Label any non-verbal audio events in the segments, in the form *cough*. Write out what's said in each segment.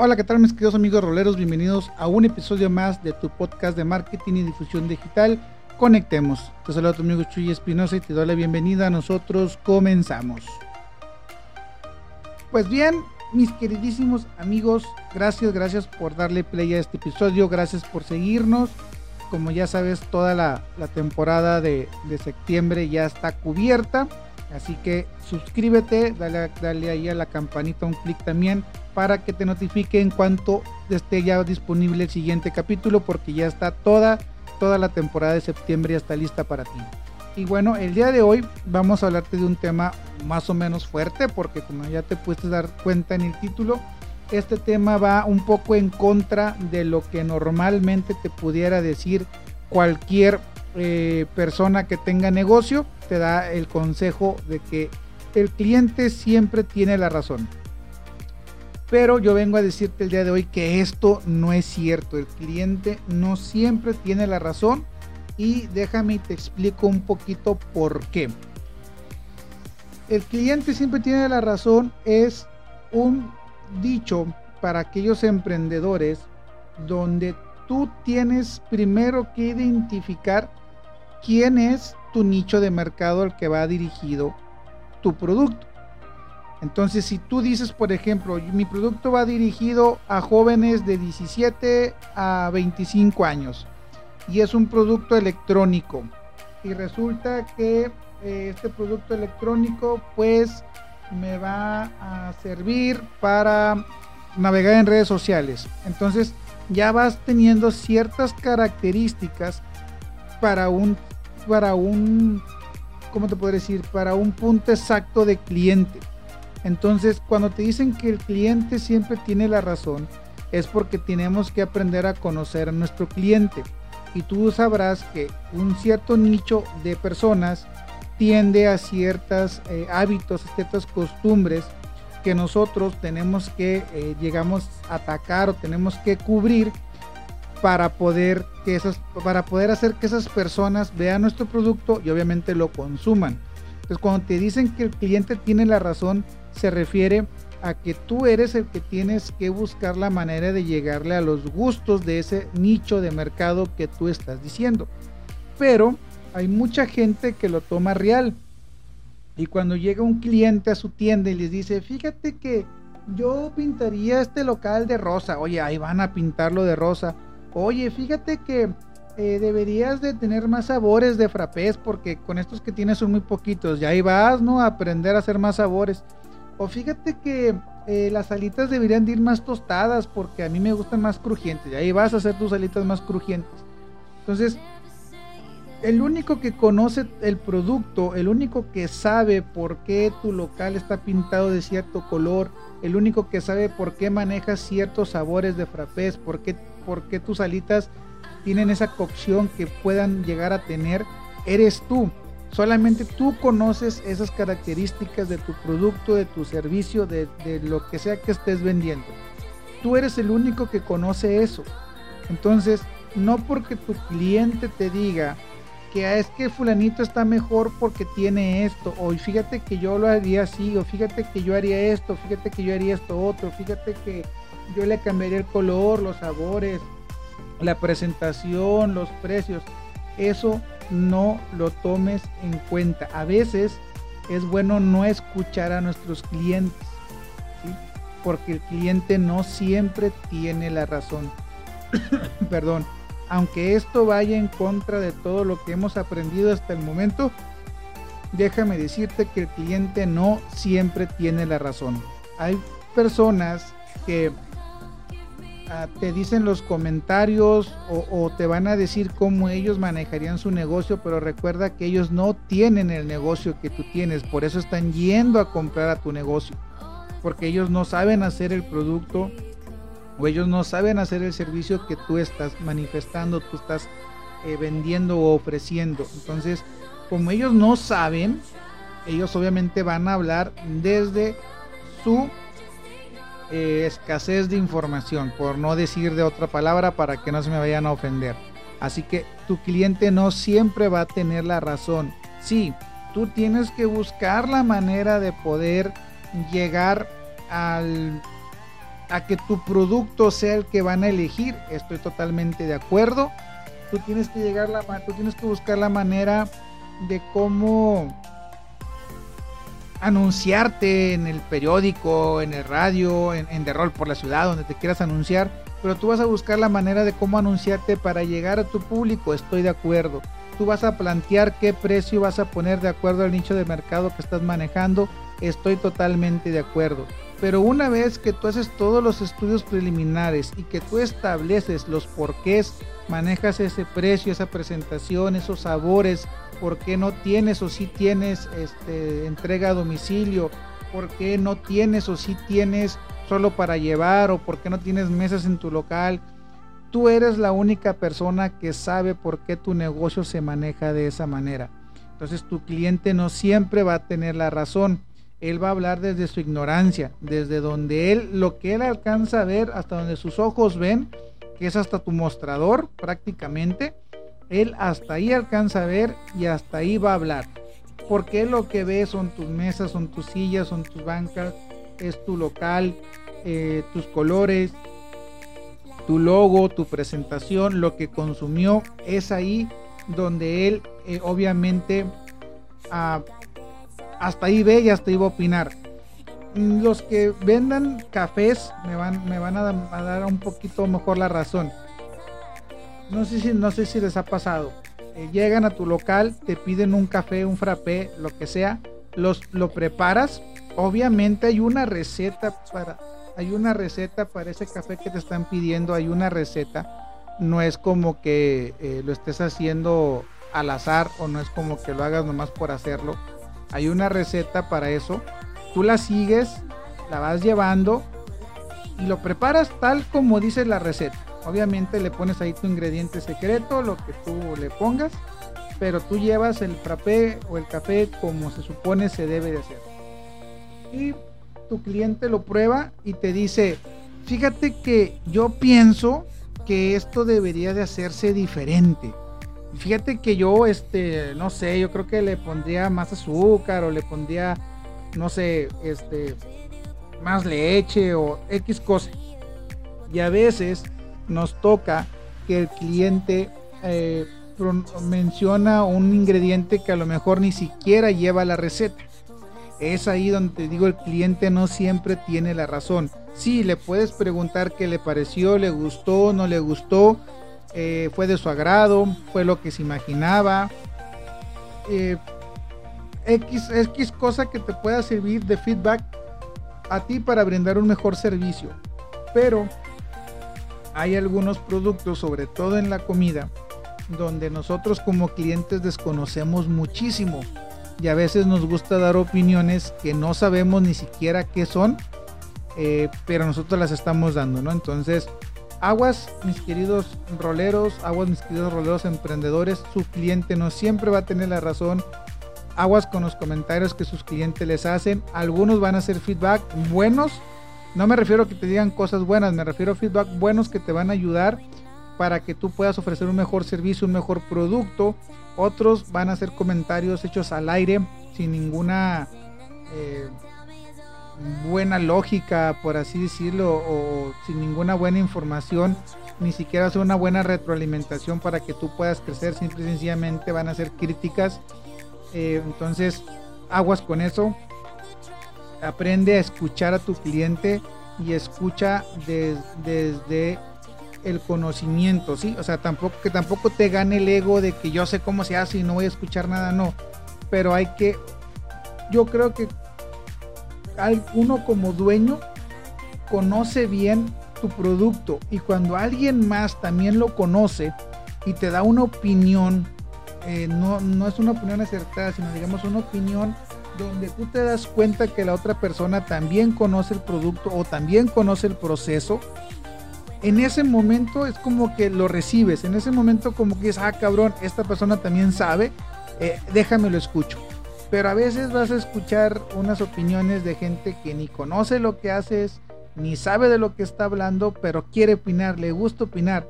Hola, ¿qué tal mis queridos amigos roleros? Bienvenidos a un episodio más de tu podcast de marketing y difusión digital. Conectemos. Te saludo a tu amigo Chuy Espinosa y te doy la bienvenida. Nosotros comenzamos. Pues bien, mis queridísimos amigos, gracias, gracias por darle play a este episodio, gracias por seguirnos. Como ya sabes, toda la, temporada de, septiembre ya está cubierta. Así que suscríbete, dale, dale ahí a la campanita un clic también para que te notifique en cuanto esté ya disponible el siguiente capítulo porque ya está toda, toda la temporada de septiembre ya está lista para ti. Y bueno, el día de hoy vamos a hablarte de un tema más o menos fuerte porque como ya te puedes dar cuenta en el título, este tema va un poco en contra de lo que normalmente te pudiera decir cualquier eh, persona que tenga negocio. Te da el consejo de que el cliente siempre tiene la razón. Pero yo vengo a decirte el día de hoy que esto no es cierto. El cliente no siempre tiene la razón. Y déjame y te explico un poquito por qué. El cliente siempre tiene la razón es un dicho para aquellos emprendedores donde tú tienes primero que identificar quién es tu nicho de mercado al que va dirigido tu producto. Entonces, si tú dices, por ejemplo, mi producto va dirigido a jóvenes de 17 a 25 años y es un producto electrónico y resulta que eh, este producto electrónico pues me va a servir para navegar en redes sociales. Entonces ya vas teniendo ciertas características para un, para un, ¿cómo te puedo decir? Para un punto exacto de cliente. Entonces cuando te dicen que el cliente siempre tiene la razón, es porque tenemos que aprender a conocer a nuestro cliente. Y tú sabrás que un cierto nicho de personas tiende a ciertos eh, hábitos, ciertas costumbres que nosotros tenemos que, eh, llegamos a atacar o tenemos que cubrir para poder, que esas, para poder hacer que esas personas vean nuestro producto y obviamente lo consuman. Entonces cuando te dicen que el cliente tiene la razón, se refiere a que tú eres el que tienes que buscar la manera de llegarle a los gustos de ese nicho de mercado que tú estás diciendo. Pero hay mucha gente que lo toma real. Y cuando llega un cliente a su tienda y les dice, fíjate que yo pintaría este local de rosa. Oye, ahí van a pintarlo de rosa. Oye, fíjate que eh, deberías de tener más sabores de frappés porque con estos que tienes son muy poquitos. Y ahí vas, ¿no? A aprender a hacer más sabores. O fíjate que eh, las alitas deberían de ir más tostadas porque a mí me gustan más crujientes. Y ahí vas a hacer tus alitas más crujientes. Entonces, el único que conoce el producto, el único que sabe por qué tu local está pintado de cierto color, el único que sabe por qué manejas ciertos sabores de frappés, por qué, por qué tus alitas tienen esa cocción que puedan llegar a tener, eres tú. Solamente tú conoces esas características de tu producto, de tu servicio, de, lo que sea que estés vendiendo. Tú eres el único que conoce eso. Entonces, no porque tu cliente te diga, que ah, es que fulanito está mejor porque tiene esto, o fíjate que yo lo haría así, o fíjate que yo haría esto, fíjate que yo haría esto otro, fíjate que yo le cambiaría el color, los sabores, la presentación, los precios. Eso no lo tomes en cuenta. A veces es bueno no escuchar a nuestros clientes, porque el cliente no siempre tiene la razón. *coughs* Perdón aunque esto vaya en contra de todo lo que hemos aprendido hasta el momento, déjame decirte que el cliente no siempre tiene la razón. Hay personas que te dicen los comentarios o, te van a decir cómo ellos manejarían su negocio, pero recuerda que ellos no tienen el negocio que tú tienes, por eso están yendo a comprar a tu negocio, porque ellos no saben hacer el producto o ellos no saben hacer el servicio que tú estás manifestando, tú estás eh, vendiendo o ofreciendo. Entonces, como ellos no saben, ellos obviamente van a hablar desde su eh, escasez de información, por no decir de otra palabra para que no se me vayan a ofender. Así que tu cliente no siempre va a tener la razón. Sí, tú tienes que buscar la manera de poder llegar al a que tu producto sea el que van a elegir. Estoy totalmente de acuerdo. Tú tienes que llegar la, tú tienes que buscar la manera de cómo anunciarte en el periódico, en el radio, en, en The Roll por la ciudad, donde te quieras anunciar, pero tú vas a buscar la manera de cómo anunciarte para llegar a tu público, estoy de acuerdo. Tú vas a plantear qué precio vas a poner de acuerdo al nicho de mercado que estás manejando, estoy totalmente de acuerdo. Pero una vez que tú haces todos los estudios preliminares y que tú estableces los porqués, manejas ese precio, esa presentación, esos sabores, por qué no tienes o si sí tienes este, entrega a domicilio, por qué no tienes o si sí tienes solo para llevar o por qué no tienes mesas en tu local. Tú eres la única persona que sabe por qué tu negocio se maneja de esa manera. Entonces tu cliente no siempre va a tener la razón. Él va a hablar desde su ignorancia, desde donde él, lo que él alcanza a ver, hasta donde sus ojos ven, que es hasta tu mostrador prácticamente él hasta ahí alcanza a ver y hasta ahí va a hablar. Porque lo que ve son tus mesas, son tus sillas, son tus bancas, es tu local, eh, tus colores, tu logo, tu presentación, lo que consumió, es ahí donde él eh, obviamente ah, hasta ahí ve y hasta ahí a opinar. Los que vendan cafés me van, me van a dar un poquito mejor la razón no sé si, no sé si les ha pasado. Eh, llegan a tu local, te piden un café, un frappé, lo que sea, los, lo preparas. Obviamente hay una receta para, hay una receta para ese café que te están pidiendo, hay una receta. No es como que eh, lo estés haciendo al azar o no es como que lo hagas nomás por hacerlo. Hay una receta para eso. Tú la sigues, la vas llevando y lo preparas tal como dice la receta. Obviamente le pones ahí tu ingrediente secreto, lo que tú le pongas, pero tú llevas el frappé o el café como se supone se debe de hacer. Y tu cliente lo prueba y te dice, fíjate que yo pienso que esto debería de hacerse diferente. Fíjate que yo, este, no sé, yo creo que le pondría más azúcar o le pondría, no sé, este, más leche o X cosa. Y a veces nos toca que el cliente eh, menciona un ingrediente que a lo mejor ni siquiera lleva la receta. Es ahí donde te digo, el cliente no siempre tiene la razón. Sí, le puedes preguntar qué le pareció, le gustó, no le gustó, eh, fue de su agrado, fue lo que se imaginaba. Eh, X, X cosa que te pueda servir de feedback a ti para brindar un mejor servicio. Pero hay algunos productos, sobre todo en la comida, donde nosotros como clientes desconocemos muchísimo y a veces nos gusta dar opiniones que no sabemos ni siquiera qué son, eh, pero nosotros las estamos dando, ¿no? Entonces, aguas, mis queridos roleros, aguas, mis queridos roleros emprendedores, su cliente no siempre va a tener la razón. Aguas con los comentarios que sus clientes les hacen. Algunos van a hacer feedback buenos no me refiero a que te digan cosas buenas, me refiero a feedback buenos que te van a ayudar para que tú puedas ofrecer un mejor servicio, un mejor producto. Otros van a hacer comentarios hechos al aire sin ninguna eh, buena lógica, por así decirlo, o sin ninguna buena información, ni siquiera hacer una buena retroalimentación para que tú puedas crecer. Simple y sencillamente van a ser críticas. Eh, entonces, aguas con eso aprende a escuchar a tu cliente y escucha desde el conocimiento, ¿sí? O sea, que tampoco te gane el ego de que yo sé cómo se hace y no voy a escuchar nada, no. Pero hay que, yo creo que uno como dueño conoce bien tu producto y cuando alguien más también lo conoce y te da una opinión, eh, no, no es una opinión acertada, sino digamos una opinión donde tú te das cuenta que la otra persona también conoce el producto o también conoce el proceso, en ese momento es como que lo recibes, en ese momento como que dices, ah cabrón, esta persona también sabe, eh, déjame lo escucho. Pero a veces vas a escuchar unas opiniones de gente que ni conoce lo que haces, ni sabe de lo que está hablando, pero quiere opinar, le gusta opinar.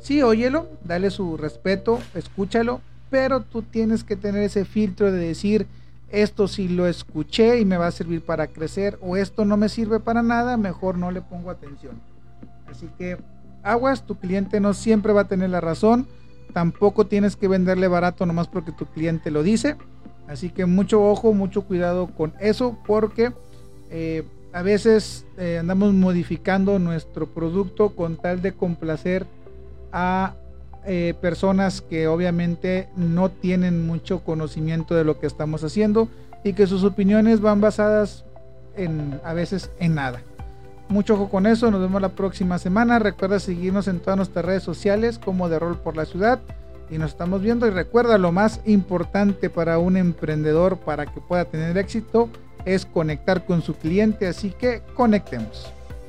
Sí, óyelo, dale su respeto, escúchalo, pero tú tienes que tener ese filtro de decir, esto sí lo escuché y me va a servir para crecer o esto no me sirve para nada, mejor no le pongo atención. Así que aguas, tu cliente no siempre va a tener la razón, tampoco tienes que venderle barato nomás porque tu cliente lo dice. Así que mucho ojo, mucho cuidado con eso porque eh, a veces eh, andamos modificando nuestro producto con tal de complacer a eh, personas que obviamente no tienen mucho conocimiento de lo que estamos haciendo y que sus opiniones van basadas en a veces en nada. Mucho ojo con eso, nos vemos la próxima semana. Recuerda seguirnos en todas nuestras redes sociales como de Rol por la Ciudad y nos estamos viendo y recuerda lo más importante para un emprendedor para que pueda tener éxito es conectar con su cliente, así que conectemos.